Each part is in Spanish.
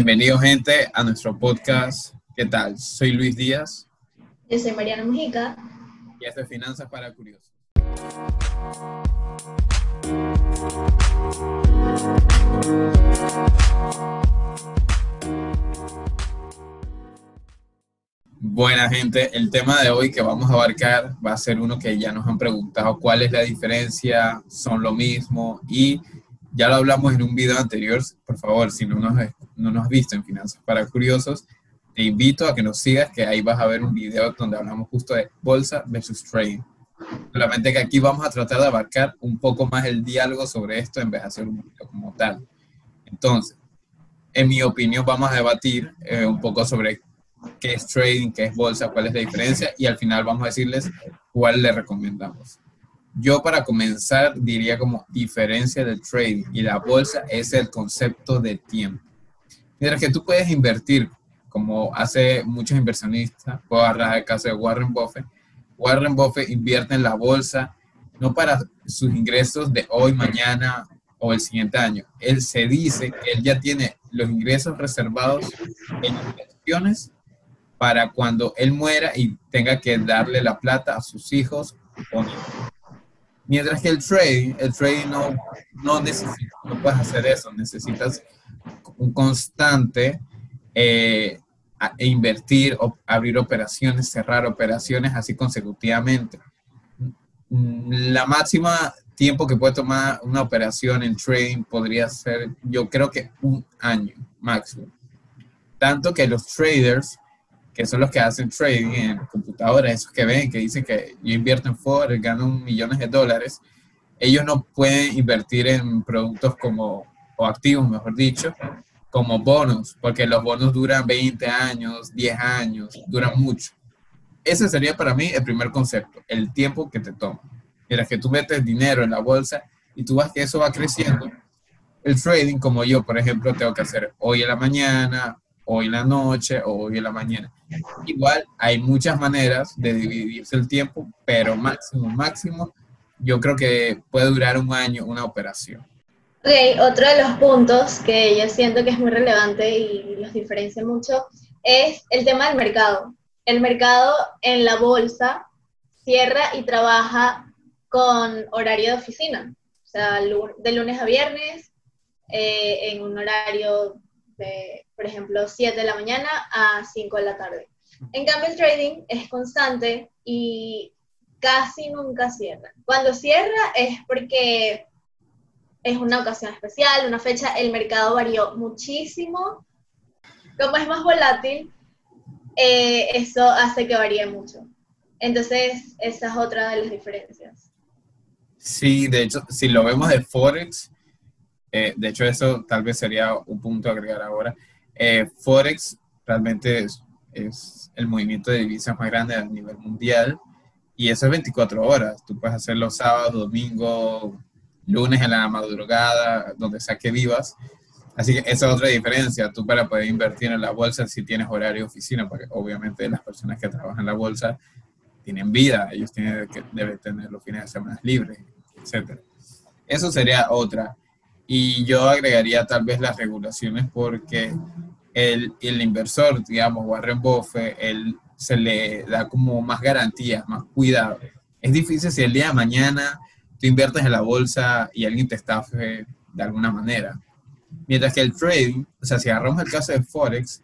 Bienvenido gente a nuestro podcast. ¿Qué tal? Soy Luis Díaz. Yo soy Mariana Mujica. Y esto es Finanzas para Curiosos. Buena gente, el tema de hoy que vamos a abarcar va a ser uno que ya nos han preguntado cuál es la diferencia, son lo mismo y ya lo hablamos en un video anterior, por favor, si no nos, no nos has visto en Finanzas para Curiosos, te invito a que nos sigas, que ahí vas a ver un video donde hablamos justo de bolsa versus trading. Solamente que aquí vamos a tratar de abarcar un poco más el diálogo sobre esto en vez de hacer un video como tal. Entonces, en mi opinión, vamos a debatir eh, un poco sobre qué es trading, qué es bolsa, cuál es la diferencia y al final vamos a decirles cuál le recomendamos. Yo para comenzar diría como diferencia del trading y la bolsa es el concepto de tiempo. Mientras que tú puedes invertir, como hace muchos inversionistas, puedo agarrar el caso de Warren Buffett, Warren Buffett invierte en la bolsa no para sus ingresos de hoy, mañana o el siguiente año. Él se dice que él ya tiene los ingresos reservados en inversiones para cuando él muera y tenga que darle la plata a sus hijos o Mientras que el trading, el trading no, no necesita, no puedes hacer eso, necesitas un constante eh, e invertir, o abrir operaciones, cerrar operaciones así consecutivamente. La máxima tiempo que puede tomar una operación en trading podría ser, yo creo que un año máximo. Tanto que los traders que son los que hacen trading en computadoras, esos que ven, que dicen que yo invierto en Forex, gano millones de dólares, ellos no pueden invertir en productos como, o activos, mejor dicho, como bonos, porque los bonos duran 20 años, 10 años, duran mucho. Ese sería para mí el primer concepto, el tiempo que te toma. Mientras que tú metes dinero en la bolsa y tú vas que eso va creciendo, el trading, como yo, por ejemplo, tengo que hacer hoy en la mañana, hoy en la noche o hoy en la mañana. Igual hay muchas maneras de dividirse el tiempo, pero máximo, máximo, yo creo que puede durar un año una operación. Ok, otro de los puntos que yo siento que es muy relevante y los diferencia mucho es el tema del mercado. El mercado en la bolsa cierra y trabaja con horario de oficina, o sea, de lunes a viernes, eh, en un horario de, por ejemplo, 7 de la mañana a 5 de la tarde. En cambio, el trading es constante y casi nunca cierra. Cuando cierra es porque es una ocasión especial, una fecha, el mercado varió muchísimo. Como es más volátil, eh, eso hace que varíe mucho. Entonces, esa es otra de las diferencias. Sí, de hecho, si lo vemos de Forex, eh, de hecho, eso tal vez sería un punto a agregar ahora. Eh, Forex realmente es, el movimiento de divisas más grande a nivel mundial y eso es 24 horas. Tú puedes hacerlo sábado, domingo, lunes en la madrugada, donde sea que vivas. Así que esa es otra diferencia. Tú para poder invertir en la bolsa si tienes horario de oficina, porque obviamente las personas que trabajan en la bolsa tienen vida, ellos tienen que, deben tener los fines de semana libres, etc. Eso sería otra. Y yo agregaría tal vez las regulaciones porque el, el inversor, digamos, Warren Buffett, él se le da como más garantías, más cuidado. Es difícil si el día de mañana tú inviertes en la bolsa y alguien te estafe de alguna manera. Mientras que el trading, o sea, si agarramos el caso de Forex,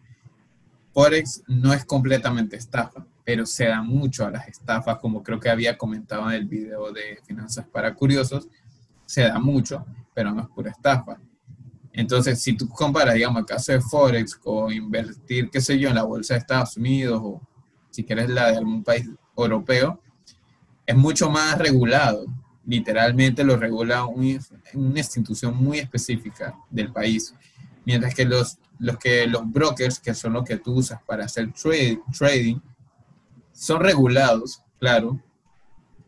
Forex no es completamente estafa, pero se da mucho a las estafas, como creo que había comentado en el video de Finanzas para Curiosos, se da mucho pero no es pura estafa. Entonces, si tú comparas, digamos, el caso de Forex con invertir, qué sé yo, en la bolsa de Estados Unidos o si quieres la de algún país europeo, es mucho más regulado. Literalmente lo regula una institución muy específica del país. Mientras que los, los, que los brokers, que son los que tú usas para hacer trading, son regulados, claro,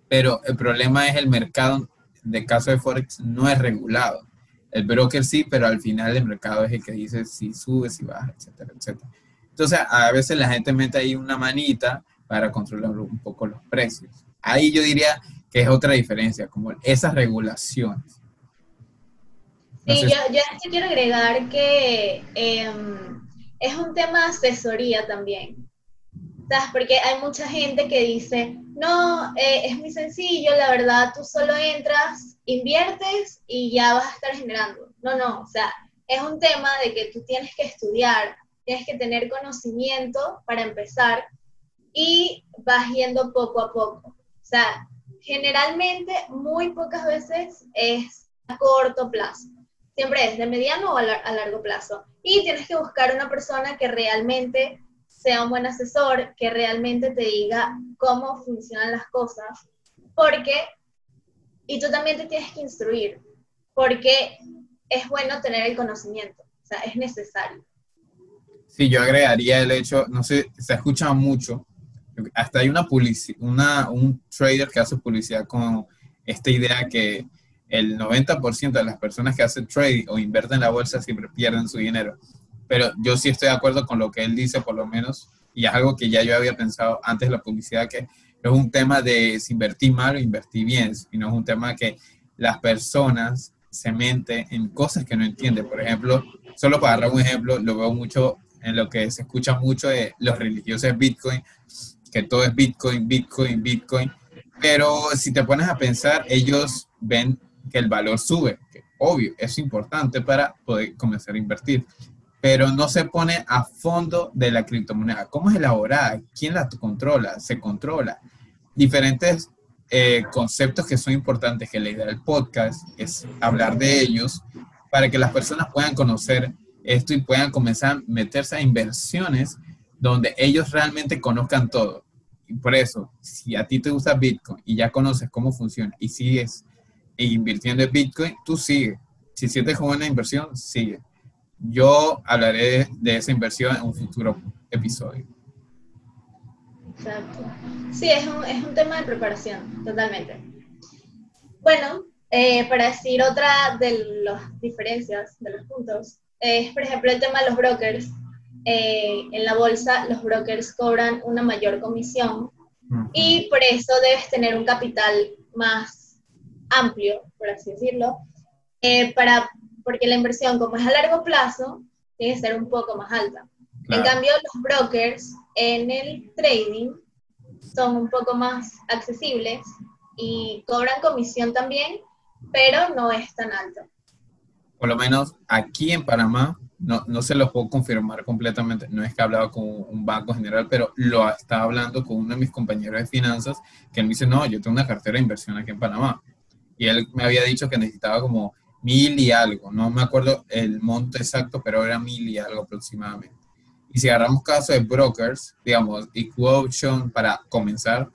pero el problema es el mercado de caso de Forex no es regulado. El broker sí, pero al final el mercado es el que dice si sube, si baja, etcétera, etcétera. Entonces, a veces la gente mete ahí una manita para controlar un poco los precios. Ahí yo diría que es otra diferencia, como esas regulaciones. sí, yo, yo quiero agregar que em, es un tema de asesoría también. ¿Sabes? Porque hay mucha gente que dice, no, eh, es muy sencillo, la verdad, tú solo entras, inviertes y ya vas a estar generando. No, no, o sea, es un tema de que tú tienes que estudiar, tienes que tener conocimiento para empezar y vas yendo poco a poco. Sea, generalmente muy pocas veces es a corto plazo. Siempre es de mediano o a, largo plazo. Y tienes que buscar una persona que realmente sea un buen asesor, que realmente te diga cómo funcionan las cosas, porque, y tú también te tienes que instruir, porque es bueno tener el conocimiento, o sea, es necesario. Sí, yo agregaría el hecho, no sé, se escucha mucho, hasta hay una una, un trader que hace publicidad con esta idea que el 90% de las personas que hacen trade o invierten en la bolsa siempre pierden su dinero. Pero yo sí estoy de acuerdo con lo que él dice, por lo menos, y es algo que ya yo había pensado antes de la publicidad, que es un tema de si invertir mal o invertir bien, sino es un tema que las personas se mente en cosas que no entienden. Por ejemplo, solo para dar un ejemplo, lo veo mucho en lo que se escucha mucho de los religiosos Bitcoin, que todo es Bitcoin, Bitcoin, Bitcoin. Pero si te pones a pensar, ellos ven que el valor sube, que obvio, es importante para poder comenzar a invertir, pero no se pone a fondo de la criptomoneda. ¿Cómo es elaborada? ¿Quién la controla? ¿Se controla? Diferentes eh, conceptos que son importantes, que la idea del podcast es hablar de ellos para que las personas puedan conocer esto y puedan comenzar a meterse a inversiones donde ellos realmente conozcan todo. Por eso, si a ti te gusta Bitcoin y ya conoces cómo funciona y sigues invirtiendo en Bitcoin, tú sigue. Si sientes como una inversión, sigue. Yo hablaré de esa inversión en un futuro episodio. Exacto. Sí, es un, es un tema de preparación, totalmente. Bueno, eh, para decir otra de las diferencias, de los puntos, es, por ejemplo, el tema de los brokers. Eh, en la bolsa, los brokers cobran una mayor comisión y por eso debes tener un capital más amplio, por así decirlo, eh, para, porque la inversión, como es a largo plazo, tiene que ser un poco más alta. En cambio, los brokers en el trading son un poco más accesibles y cobran comisión también, pero no es tan alto. Por lo menos aquí en Panamá, no, no se lo puedo confirmar completamente, no es que he hablado con un banco general, pero lo estaba hablando con uno de mis compañeros de finanzas, que él me dice, no, yo tengo una cartera de inversión aquí en Panamá. Y él me había dicho que necesitaba como mil y algo, no me acuerdo el monto exacto, pero era mil y algo aproximadamente. Y si agarramos caso de brokers, digamos, Option para comenzar,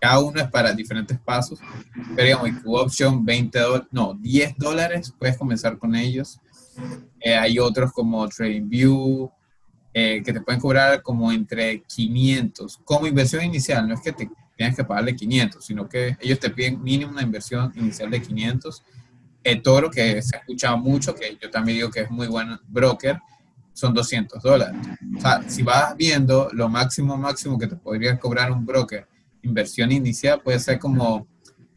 cada uno es para diferentes pasos, pero digamos, Option 20 dólares, no, 10 dólares, puedes comenzar con ellos. Eh, hay otros como TradingView, eh, que te pueden cobrar como entre 500, como inversión inicial, no es que te tienes que pagarle 500, sino que ellos te piden mínimo una inversión inicial de 500. El Toro, que se ha escuchado mucho, que yo también digo que es muy buen broker, son 200 dólares. Si vas viendo lo máximo, máximo que te podría cobrar un broker, inversión inicial puede ser como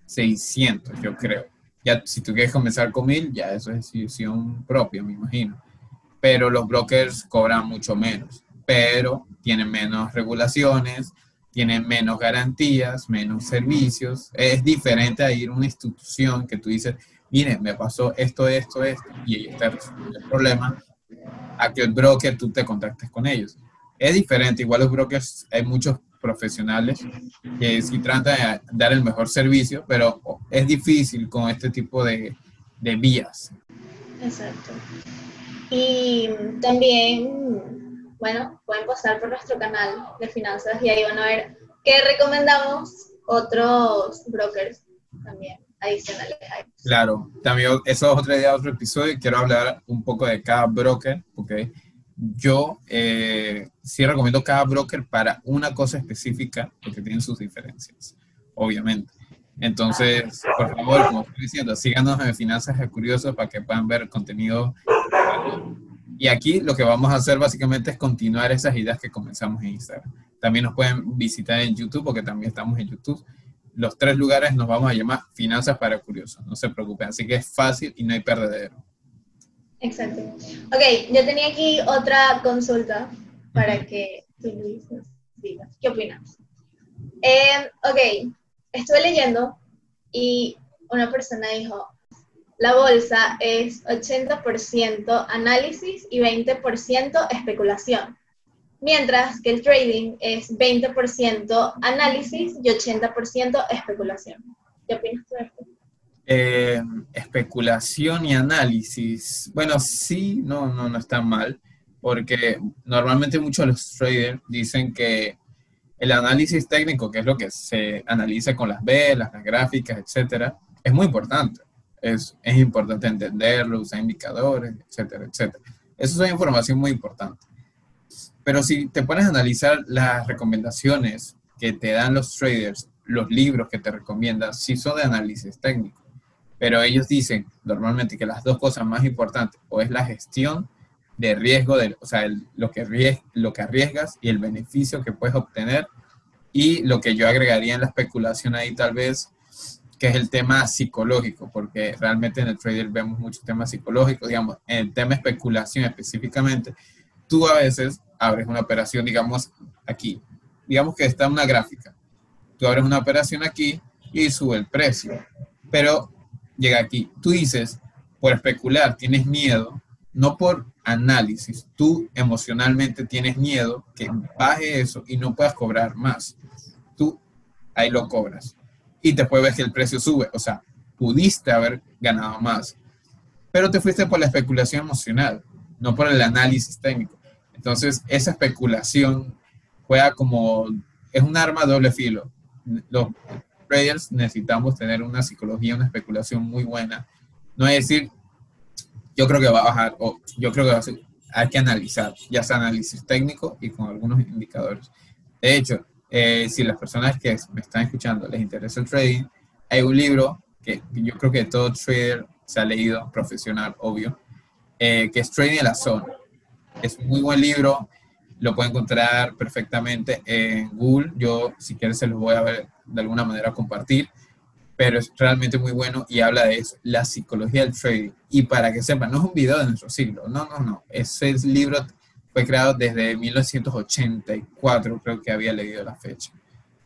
600, yo creo. Ya si tú quieres comenzar con 1000, ya eso es decisión propia, me imagino. Pero los brokers cobran mucho menos, pero tienen menos regulaciones, tienen menos garantías, menos servicios. Es diferente a ir a una institución que tú dices, mire, me pasó esto, esto, esto, y ahí está el problema a que el broker tú te contactes con ellos. Es diferente, igual los brokers, hay muchos profesionales que sí tratan de dar el mejor servicio, pero es difícil con este tipo de, de vías. Exacto. Y también, bueno, pueden pasar por nuestro canal de finanzas y ahí van a ver que recomendamos otros brokers también adicionales Claro, también eso es otra idea, otro episodio. Quiero hablar un poco de cada broker, porque yo eh, sí recomiendo cada broker para una cosa específica, porque tienen sus diferencias, obviamente. Entonces, por favor, como estoy diciendo, síganos en Finanzas Curiosos para que puedan ver contenido. Y aquí lo que vamos a hacer básicamente es continuar esas ideas que comenzamos en Instagram. También nos pueden visitar en YouTube, porque también estamos en YouTube los tres lugares nos vamos a llamar Finanzas para Curiosos, no se preocupen, así que es fácil y no hay perdedero. Exacto. Ok, yo tenía aquí otra consulta para que tú Luis nos digas. ¿Qué opinas? Eh, ok, estuve leyendo y una persona dijo, la bolsa es 80% análisis y 20% especulación, mientras que el trading es 20% análisis y 80% especulación. ¿Qué opinas tú de esto? Eh, especulación y análisis. Bueno, sí, no, no, no está mal, porque normalmente muchos de los traders dicen que el análisis técnico, que es lo que se analiza con las velas, las gráficas, etcétera, es muy importante. Es, es importante entenderlo, usar indicadores, etcétera, etcétera. Eso es información muy importante. Pero si te pones a analizar las recomendaciones que te dan los traders, los libros que te recomiendan, sí son de análisis técnico. Pero ellos dicen normalmente que las dos cosas más importantes o es la gestión de riesgo, de, o sea, lo, que lo que arriesgas y el beneficio que puedes obtener. Y lo que yo agregaría en la especulación ahí tal vez, que es el tema psicológico, porque realmente en el trader vemos muchos temas psicológicos, digamos, en el tema especulación específicamente, tú a veces abres una operación, digamos, aquí, digamos que está una gráfica, tú abres una operación aquí y sube el precio, pero llega aquí. Tú dices, por especular, tienes miedo, no por análisis, tú emocionalmente tienes miedo que baje eso y no puedas cobrar más. Tú ahí lo cobras y después ves que el precio sube, o sea, pudiste haber ganado más, pero te fuiste por la especulación emocional, no por el análisis técnico. Entonces, esa especulación juega como, es un arma doble filo. Los traders necesitamos tener una psicología, una especulación muy buena. No es decir, yo creo que va a bajar o yo creo que va a ser, hay que analizar, ya sea análisis técnico y con algunos indicadores. De hecho, eh, si las personas que me están escuchando les interesa el trading, hay un libro que yo creo que todo trader se ha leído, profesional, obvio, eh, que es Trading en la Zona. Es un muy buen libro, lo pueden encontrar perfectamente en Google. Yo, si quieres, se los voy a ver de alguna manera compartir, pero es realmente muy bueno y habla de eso, la psicología del trading. Y para que sepan, no es un video de nuestro siglo, no, no, no. Ese libro fue creado desde 1984, creo que había leído la fecha.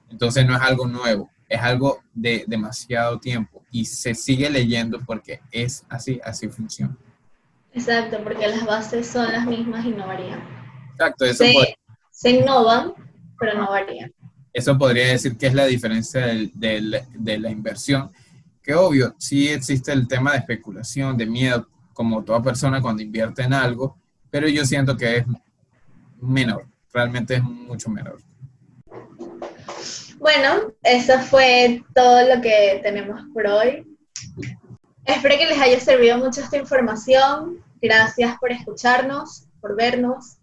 Entonces no es algo nuevo, es algo de demasiado tiempo y se sigue leyendo porque es así, así funciona. Exacto, porque las bases son las mismas y no varían. Exacto, eso se, innovan, pero no varían. Eso podría decir que es la diferencia de la inversión, que obvio, sí existe el tema de especulación, de miedo, como toda persona cuando invierte en algo, pero yo siento que es menor, realmente es mucho menor. Bueno, eso fue todo lo que tenemos por hoy. Espero que les haya servido mucho esta información. Gracias por escucharnos, por vernos.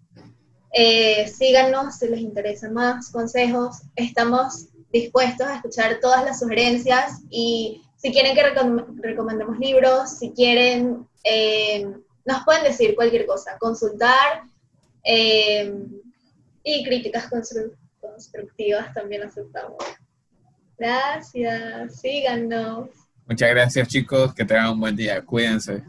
Eh, síganos si les interesan más consejos. Estamos dispuestos a escuchar todas las sugerencias y si quieren que recomendemos libros, si quieren, eh, nos pueden decir cualquier cosa, consultar eh, y críticas constructivas también aceptamos. Gracias, síganos. Muchas gracias chicos, que tengan un buen día, cuídense.